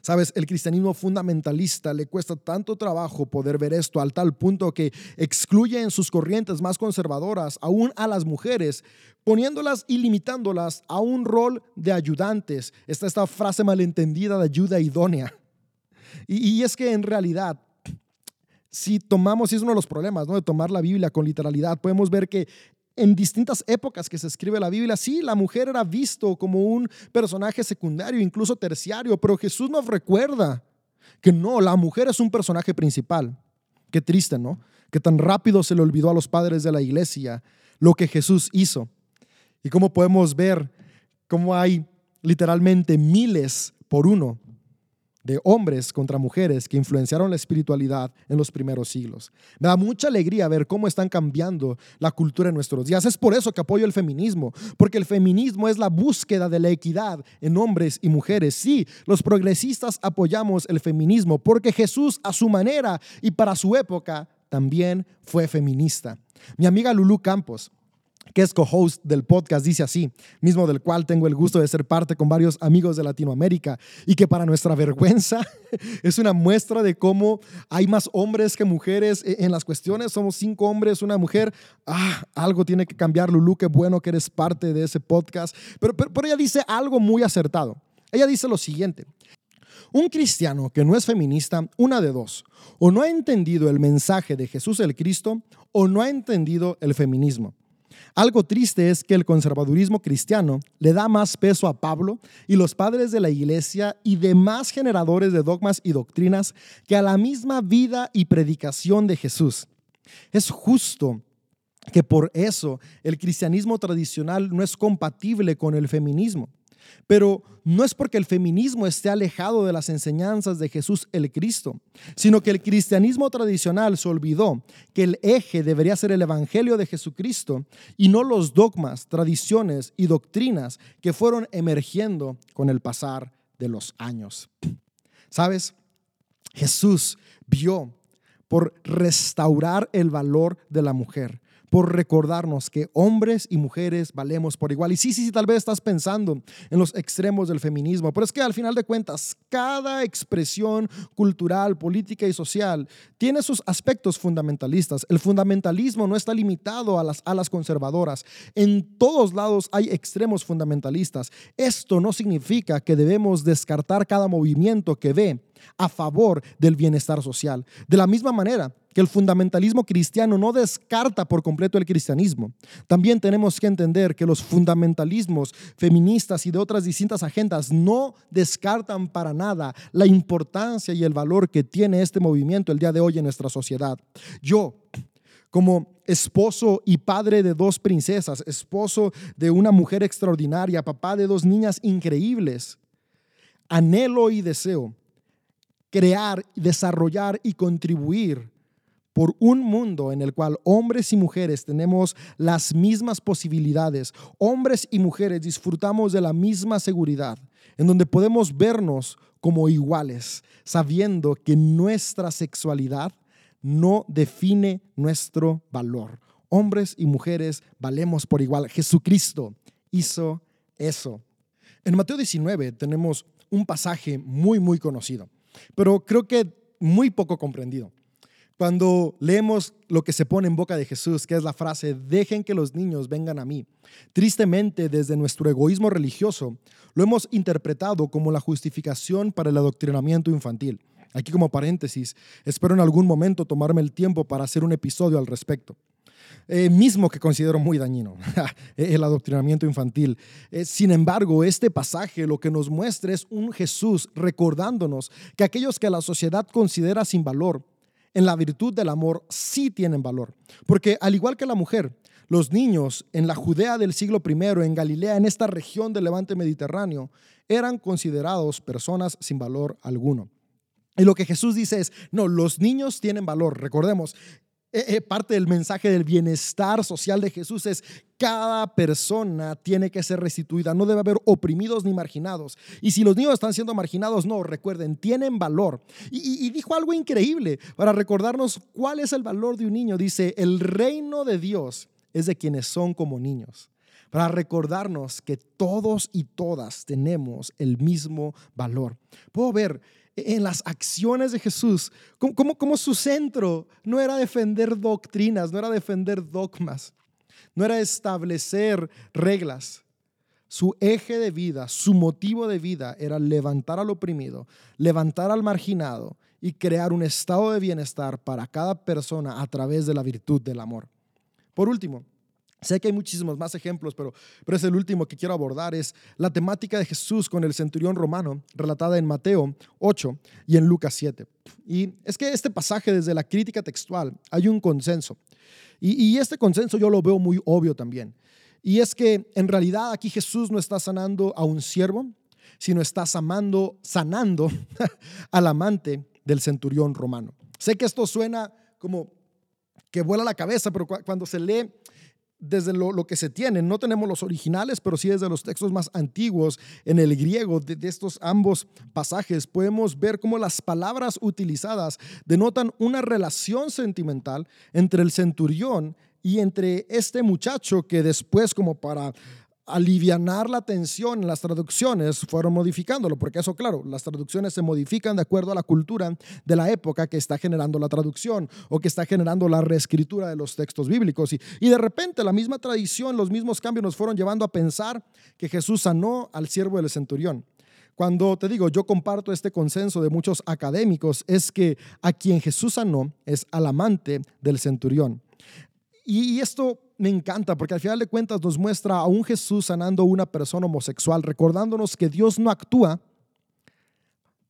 Sabes, el cristianismo fundamentalista le cuesta tanto trabajo poder ver esto al tal punto que excluye en sus corrientes más conservadoras aún a las mujeres, poniéndolas y limitándolas a un rol de ayudantes. Está esta frase malentendida de ayuda idónea. Y, es que en realidad si tomamos, y es uno de los problemas, ¿no? De tomar la Biblia con literalidad, podemos ver que en distintas épocas que se escribe la Biblia, sí, la mujer era visto como un personaje secundario, incluso terciario, pero Jesús nos recuerda que no, la mujer es un personaje principal. Qué triste, ¿no? Que tan rápido se le olvidó a los padres de la iglesia lo que Jesús hizo. Y cómo podemos ver cómo hay literalmente miles por uno de hombres contra mujeres que influenciaron la espiritualidad en los primeros siglos. Me da mucha alegría ver cómo están cambiando la cultura en nuestros días. Es por eso que apoyo el feminismo, porque el feminismo es la búsqueda de la equidad en hombres y mujeres. Sí, los progresistas apoyamos el feminismo porque Jesús a su manera y para su época también fue feminista. Mi amiga Lulu Campos, que es co-host del podcast, dice así, mismo del cual tengo el gusto de ser parte con varios amigos de Latinoamérica y que para nuestra vergüenza es una muestra de cómo hay más hombres que mujeres e-, en las cuestiones. Somos cinco hombres, una mujer. Ah, algo tiene que cambiar, Lulu, qué bueno que eres parte de ese podcast. Pero, pero, pero ella dice algo muy acertado. Ella dice lo siguiente. Un cristiano que no es feminista, una de dos, o no ha entendido el mensaje de Jesús el Cristo o no ha entendido el feminismo. Algo triste es que el conservadurismo cristiano le da más peso a Pablo y los padres de la iglesia y demás generadores de dogmas y doctrinas que a la misma vida y predicación de Jesús. Es justo que por eso el cristianismo tradicional no es compatible con el feminismo. Pero no es porque el feminismo esté alejado de las enseñanzas de Jesús el Cristo, sino que el cristianismo tradicional se olvidó que el eje debería ser el Evangelio de Jesucristo y no los dogmas, tradiciones y doctrinas que fueron emergiendo con el pasar de los años. ¿Sabes? Jesús vio por restaurar el valor de la mujer por recordarnos que hombres y mujeres valemos por igual. Y sí, sí, sí, tal vez estás pensando en los extremos del feminismo, pero es que al final de cuentas, cada expresión cultural, política y social tiene sus aspectos fundamentalistas. El fundamentalismo no está limitado a las alas conservadoras. En todos lados hay extremos fundamentalistas. Esto no significa que debemos descartar cada movimiento que ve a favor del bienestar social. De la misma manera que el fundamentalismo cristiano no descarta por completo el cristianismo, también tenemos que entender que los fundamentalismos feministas y de otras distintas agendas no descartan para nada la importancia y el valor que tiene este movimiento el día de hoy en nuestra sociedad. Yo, como esposo y padre de dos princesas, esposo de una mujer extraordinaria, papá de dos niñas increíbles, anhelo y deseo crear, desarrollar y contribuir por un mundo en el cual hombres y mujeres tenemos las mismas posibilidades, hombres y mujeres disfrutamos de la misma seguridad, en donde podemos vernos como iguales, sabiendo que nuestra sexualidad no define nuestro valor. Hombres y mujeres valemos por igual. Jesucristo hizo eso. En Mateo 19 tenemos un pasaje muy, muy conocido pero creo que muy poco comprendido. Cuando leemos lo que se pone en boca de Jesús, que es la frase, dejen que los niños vengan a mí, tristemente desde nuestro egoísmo religioso, lo hemos interpretado como la justificación para el adoctrinamiento infantil. Aquí como paréntesis, espero en algún momento tomarme el tiempo para hacer un episodio al respecto. Eh, mismo que considero muy dañino, el adoctrinamiento infantil. Eh, sin embargo, este pasaje lo que nos muestra es un Jesús recordándonos que aquellos que la sociedad considera sin valor, en la virtud del amor sí tienen valor. Porque al igual que la mujer, los niños en la Judea del siglo I, en Galilea, en esta región del levante mediterráneo, eran considerados personas sin valor alguno. Y lo que Jesús dice es, no, los niños tienen valor. Recordemos, eh, eh, parte del mensaje del bienestar social de Jesús es cada persona tiene que ser restituida, no debe haber oprimidos ni marginados. Y si los niños están siendo marginados, no, recuerden, tienen valor. Y, y dijo algo increíble para recordarnos cuál es el valor de un niño. Dice, el reino de Dios es de quienes son como niños para recordarnos que todos y todas tenemos el mismo valor. Puedo ver en las acciones de Jesús, como, como, su centro no era defender doctrinas, no era defender dogmas, no era establecer reglas. Su eje de vida, su motivo de vida era levantar al oprimido, levantar al marginado y crear un estado de bienestar para cada persona a través de la virtud del amor. Por último, Sé que hay muchísimos más ejemplos, pero, pero es el último que quiero abordar, es la temática de Jesús con el centurión romano, relatada en Mateo 8 y en Lucas 7. Y es que este pasaje, desde la crítica textual, hay un consenso. Y, y este consenso yo lo veo muy obvio también. Y es que en realidad aquí Jesús no está sanando a un siervo, sino está sanando, sanando al amante del centurión romano. Sé que esto suena como que vuela la cabeza, pero cuando se lee desde lo, que se tiene. No tenemos los originales, pero sí desde los textos más antiguos en el griego de, de, estos ambos pasajes podemos ver cómo las palabras utilizadas denotan una relación sentimental entre el centurión y entre este muchacho que después como para alivianar la tensión en las traducciones, fueron modificándolo, porque eso, claro, las traducciones se modifican de acuerdo a la cultura de la época que está generando la traducción o que está generando la reescritura de los textos bíblicos. Y, y de repente la misma tradición, los mismos cambios nos fueron llevando a pensar que Jesús sanó al siervo del centurión. Cuando te digo, yo comparto este consenso de muchos académicos, es que a quien Jesús sanó es al amante del centurión. Y, esto me encanta porque al final de cuentas nos muestra a un Jesús sanando a una persona homosexual, recordándonos que Dios no actúa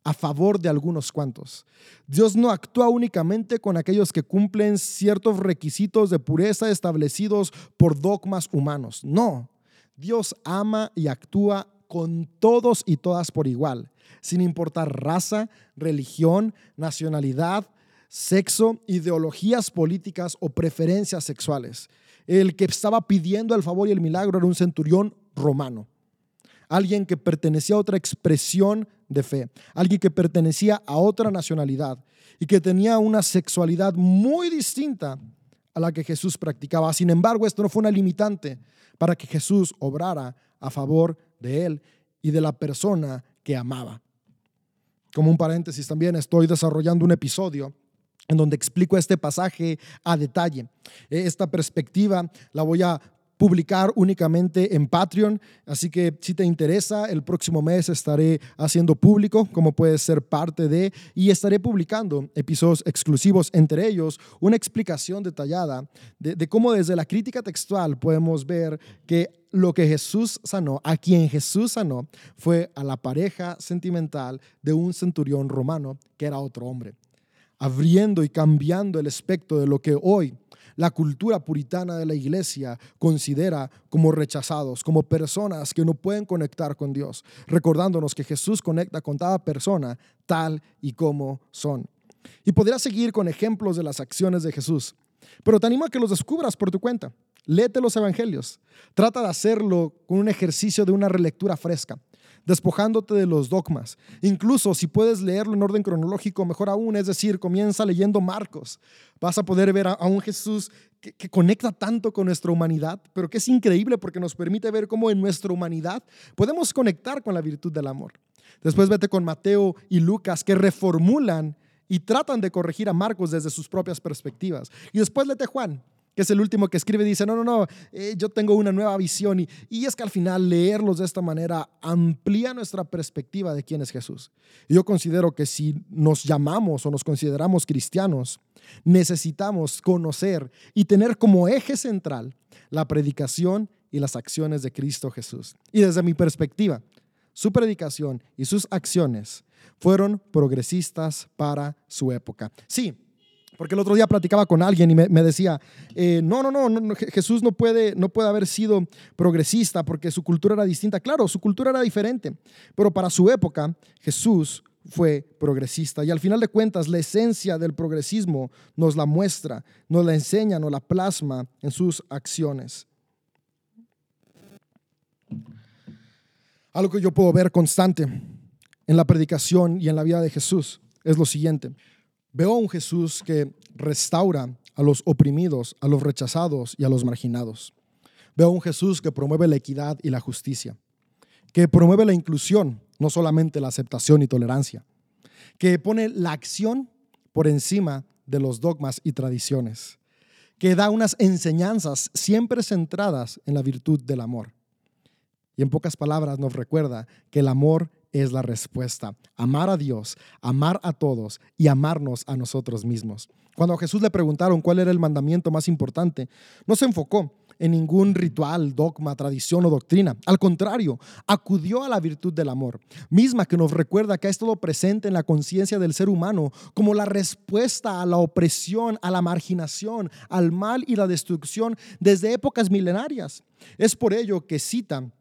a favor de algunos cuantos. Dios no actúa únicamente con aquellos que cumplen ciertos requisitos de pureza establecidos por dogmas humanos. No, Dios ama y actúa con todos y todas por igual, sin importar raza, religión, nacionalidad, sexo, ideologías políticas o preferencias sexuales. El que estaba pidiendo el favor y el milagro era un centurión romano. Alguien que pertenecía a otra expresión de fe. Alguien que pertenecía a otra nacionalidad y que tenía una sexualidad muy distinta a la que Jesús practicaba. Sin embargo, esto no fue una limitante para que Jesús obrara a favor de él y de la persona que amaba. Como un paréntesis también, estoy desarrollando un episodio en donde explico este pasaje a detalle. Esta perspectiva la voy a publicar únicamente en Patreon, así que si te interesa, el próximo mes estaré haciendo público como puedes ser parte de y estaré publicando episodios exclusivos, entre ellos una explicación detallada de, de cómo desde la crítica textual podemos ver que lo que Jesús sanó, a quien Jesús sanó, fue a la pareja sentimental de un centurión romano que era otro hombre abriendo y cambiando el aspecto de lo que hoy la cultura puritana de la iglesia considera como rechazados, como personas que no pueden conectar con Dios, recordándonos que Jesús conecta con cada persona tal y como son. Y podría seguir con ejemplos de las acciones de Jesús, pero te animo a que los descubras por tu cuenta. Léete los evangelios. Trata de hacerlo con un ejercicio de una relectura fresca despojándote de los dogmas. Incluso si puedes leerlo en orden cronológico, mejor aún, es decir, comienza leyendo Marcos. Vas a poder ver a, un Jesús que, que, conecta tanto con nuestra humanidad, pero que es increíble porque nos permite ver cómo en nuestra humanidad podemos conectar con la virtud del amor. Después vete con Mateo y Lucas que reformulan y tratan de corregir a Marcos desde sus propias perspectivas. Y después lete Juan, que es el último que escribe, dice, no, no, no, eh, yo tengo una nueva visión. Y, y, es que al final leerlos de esta manera amplía nuestra perspectiva de quién es Jesús. Yo considero que si nos llamamos o nos consideramos cristianos, necesitamos conocer y tener como eje central la predicación y las acciones de Cristo Jesús. Y desde mi perspectiva, su predicación y sus acciones fueron progresistas para su época. Sí, porque el otro día platicaba con alguien y me, decía, eh, no, no, no, no, Jesús no puede, no puede haber sido progresista porque su cultura era distinta. Claro, su cultura era diferente, pero para su época Jesús fue progresista. Y al final de cuentas, la esencia del progresismo nos la muestra, nos la enseña, nos la plasma en sus acciones. Algo que yo puedo ver constante en la predicación y en la vida de Jesús es lo siguiente. Veo a un Jesús que restaura a los oprimidos, a los rechazados y a los marginados. Veo a un Jesús que promueve la equidad y la justicia, que promueve la inclusión, no solamente la aceptación y tolerancia, que pone la acción por encima de los dogmas y tradiciones, que da unas enseñanzas siempre centradas en la virtud del amor. Y en pocas palabras nos recuerda que el amor es la respuesta. Amar a Dios, amar a todos y amarnos a nosotros mismos. Cuando a Jesús le preguntaron cuál era el mandamiento más importante, no se enfocó en ningún ritual, dogma, tradición o doctrina. Al contrario, acudió a la virtud del amor, misma que nos recuerda que ha estado presente en la conciencia del ser humano como la respuesta a la opresión, a la marginación, al mal y la destrucción desde épocas milenarias. Es por ello que cita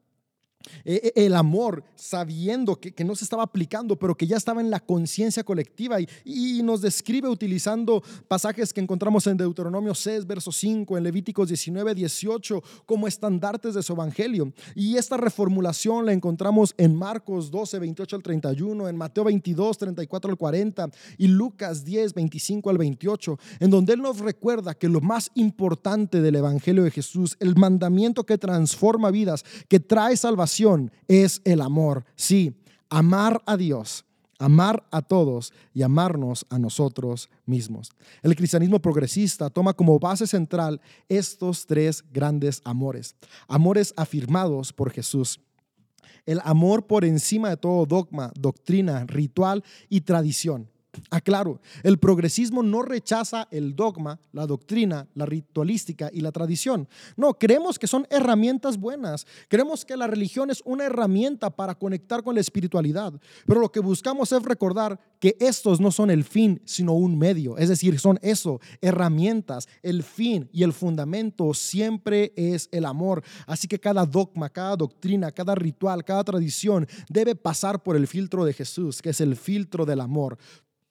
el amor, sabiendo que, no se estaba aplicando, pero que ya estaba en la conciencia colectiva y, y, nos describe utilizando pasajes que encontramos en Deuteronomio 6, verso 5, en Levíticos 19, 18, como estandartes de su evangelio. Y esta reformulación la encontramos en Marcos 12, 28 al 31, en Mateo 22, 34 al 40 y Lucas 10, 25 al 28, en donde Él nos recuerda que lo más importante del evangelio de Jesús, el mandamiento que transforma vidas, que trae salvación, es el amor. Sí, amar a Dios, amar a todos y amarnos a nosotros mismos. El cristianismo progresista toma como base central estos tres grandes amores, amores afirmados por Jesús. El amor por encima de todo dogma, doctrina, ritual y tradición. Aclaro, el progresismo no rechaza el dogma, la doctrina, la ritualística y la tradición. No, creemos que son herramientas buenas. Creemos que la religión es una herramienta para conectar con la espiritualidad. Pero lo que buscamos es recordar que estos no son el fin, sino un medio. Es decir, son eso, herramientas. El fin y el fundamento siempre es el amor. Así que cada dogma, cada doctrina, cada ritual, cada tradición debe pasar por el filtro de Jesús, que es el filtro del amor.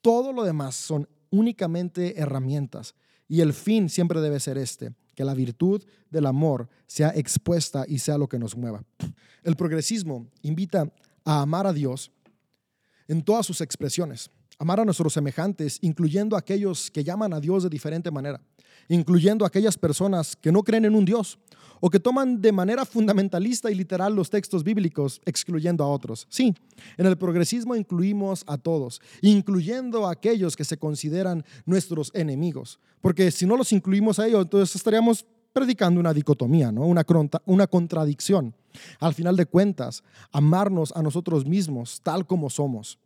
Todo lo demás son únicamente herramientas y el fin siempre debe ser este, que la virtud del amor sea expuesta y sea lo que nos mueva. El progresismo invita a amar a Dios en todas sus expresiones, amar a nuestros semejantes, incluyendo a aquellos que llaman a Dios de diferente manera, incluyendo aquellas personas que no creen en un Dios o que toman de manera fundamentalista y literal los textos bíblicos, excluyendo a otros. Sí, en el progresismo incluimos a todos, incluyendo a aquellos que se consideran nuestros enemigos, porque si no los incluimos a ellos, entonces estaríamos predicando una dicotomía, ¿no? una, una contradicción. Al final de cuentas, amarnos a nosotros mismos tal como somos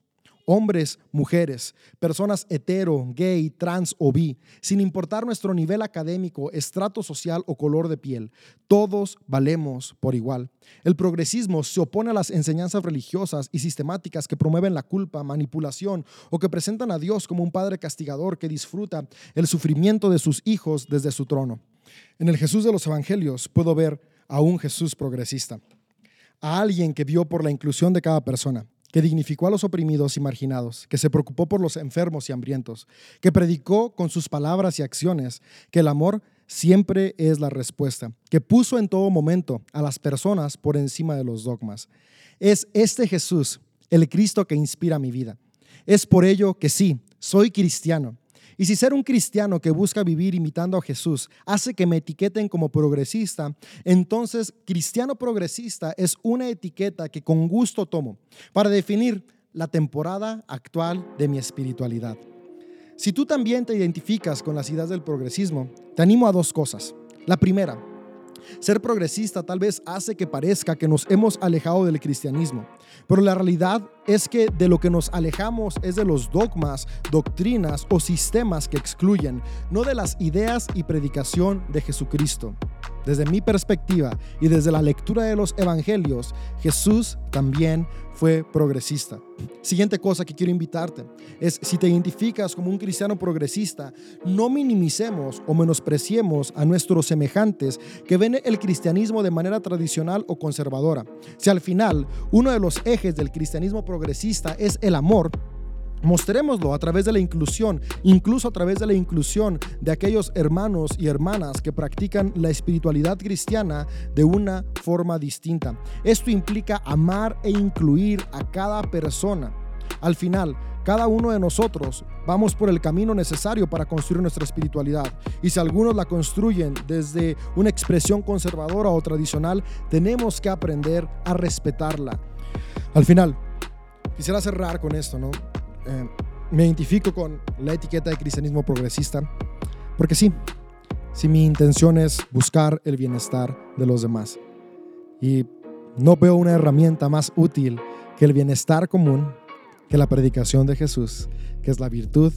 hombres, mujeres, personas hetero, gay, trans o bi, sin importar nuestro nivel académico, estrato social o color de piel, todos valemos por igual. El progresismo se opone a las enseñanzas religiosas y sistemáticas que promueven la culpa, manipulación o que presentan a Dios como un padre castigador que disfruta el sufrimiento de sus hijos desde su trono. En el Jesús de los Evangelios puedo ver a un Jesús progresista, a alguien que vio por la inclusión de cada persona que dignificó a los oprimidos y marginados, que se preocupó por los enfermos y hambrientos, que predicó con sus palabras y acciones que el amor siempre es la respuesta, que puso en todo momento a las personas por encima de los dogmas. Es este Jesús, el Cristo que inspira mi vida. Es por ello que sí, soy cristiano y si ser un cristiano que busca vivir imitando a Jesús hace que me etiqueten como progresista, entonces cristiano progresista es una etiqueta que con gusto tomo para definir la temporada actual de mi espiritualidad. Si tú también te identificas con las ideas del progresismo, te animo a dos cosas. La primera, ser progresista tal vez hace que parezca que nos hemos alejado del cristianismo, pero la realidad es que de lo que nos alejamos es de los dogmas, doctrinas o sistemas que excluyen, no de las ideas y predicación de Jesucristo. Desde mi perspectiva y desde la lectura de los evangelios, Jesús también fue progresista. Siguiente cosa que quiero invitarte es si te identificas como un cristiano progresista, no minimicemos o menospreciemos a nuestros semejantes que ven el cristianismo de manera tradicional o conservadora. Si al final uno de los ejes del cristianismo progresista es el amor, Mostrémoslo a través de la inclusión, incluso a través de la inclusión de aquellos hermanos y hermanas que practican la espiritualidad cristiana de una forma distinta. Esto implica amar e incluir a cada persona. Al final, cada uno de nosotros vamos por el camino necesario para construir nuestra espiritualidad. Y si algunos la construyen desde una expresión conservadora o tradicional, tenemos que aprender a respetarla. Al final, quisiera cerrar con esto, ¿no? Eh, me identifico con la etiqueta de cristianismo progresista, porque sí, si mi intención es buscar el bienestar de los demás. Y no veo una herramienta más útil que el bienestar común, que la predicación de Jesús, que es la virtud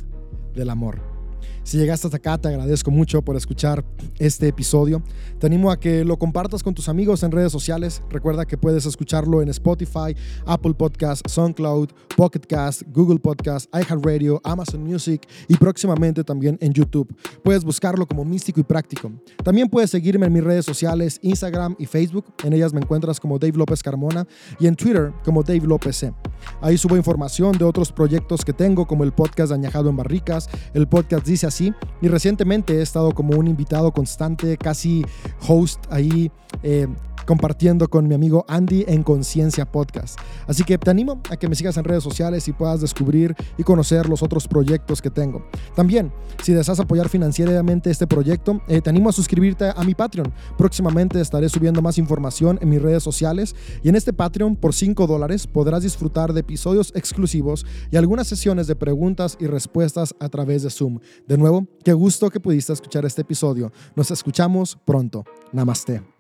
del amor. Si llegaste hasta acá, te agradezco mucho por escuchar este episodio. Te animo a que lo compartas con tus amigos en redes sociales. Recuerda que puedes escucharlo en Spotify, Apple Podcast, SoundCloud, Pocket Cast, Google Podcast, iHeartRadio, Amazon Music y próximamente también en YouTube. Puedes buscarlo como místico y práctico. También puedes seguirme en mis redes sociales, Instagram y Facebook. En ellas me encuentras como Dave López Carmona y en Twitter como Dave López C. Ahí subo información de otros proyectos que tengo, como el podcast Añejado en Barricas, el podcast Dice Así y recientemente he estado como un invitado constante, casi host ahí. Eh, compartiendo con mi amigo Andy en Conciencia Podcast. Así que te animo a que me sigas en redes sociales y puedas descubrir y conocer los otros proyectos que tengo. También, si deseas apoyar financieramente este proyecto, eh, te animo a suscribirte a mi Patreon. Próximamente estaré subiendo más información en mis redes sociales y en este Patreon por 5 dólares podrás disfrutar de episodios exclusivos y algunas sesiones de preguntas y respuestas a través de Zoom. De nuevo, qué gusto que pudiste escuchar este episodio. Nos escuchamos pronto. Namaste.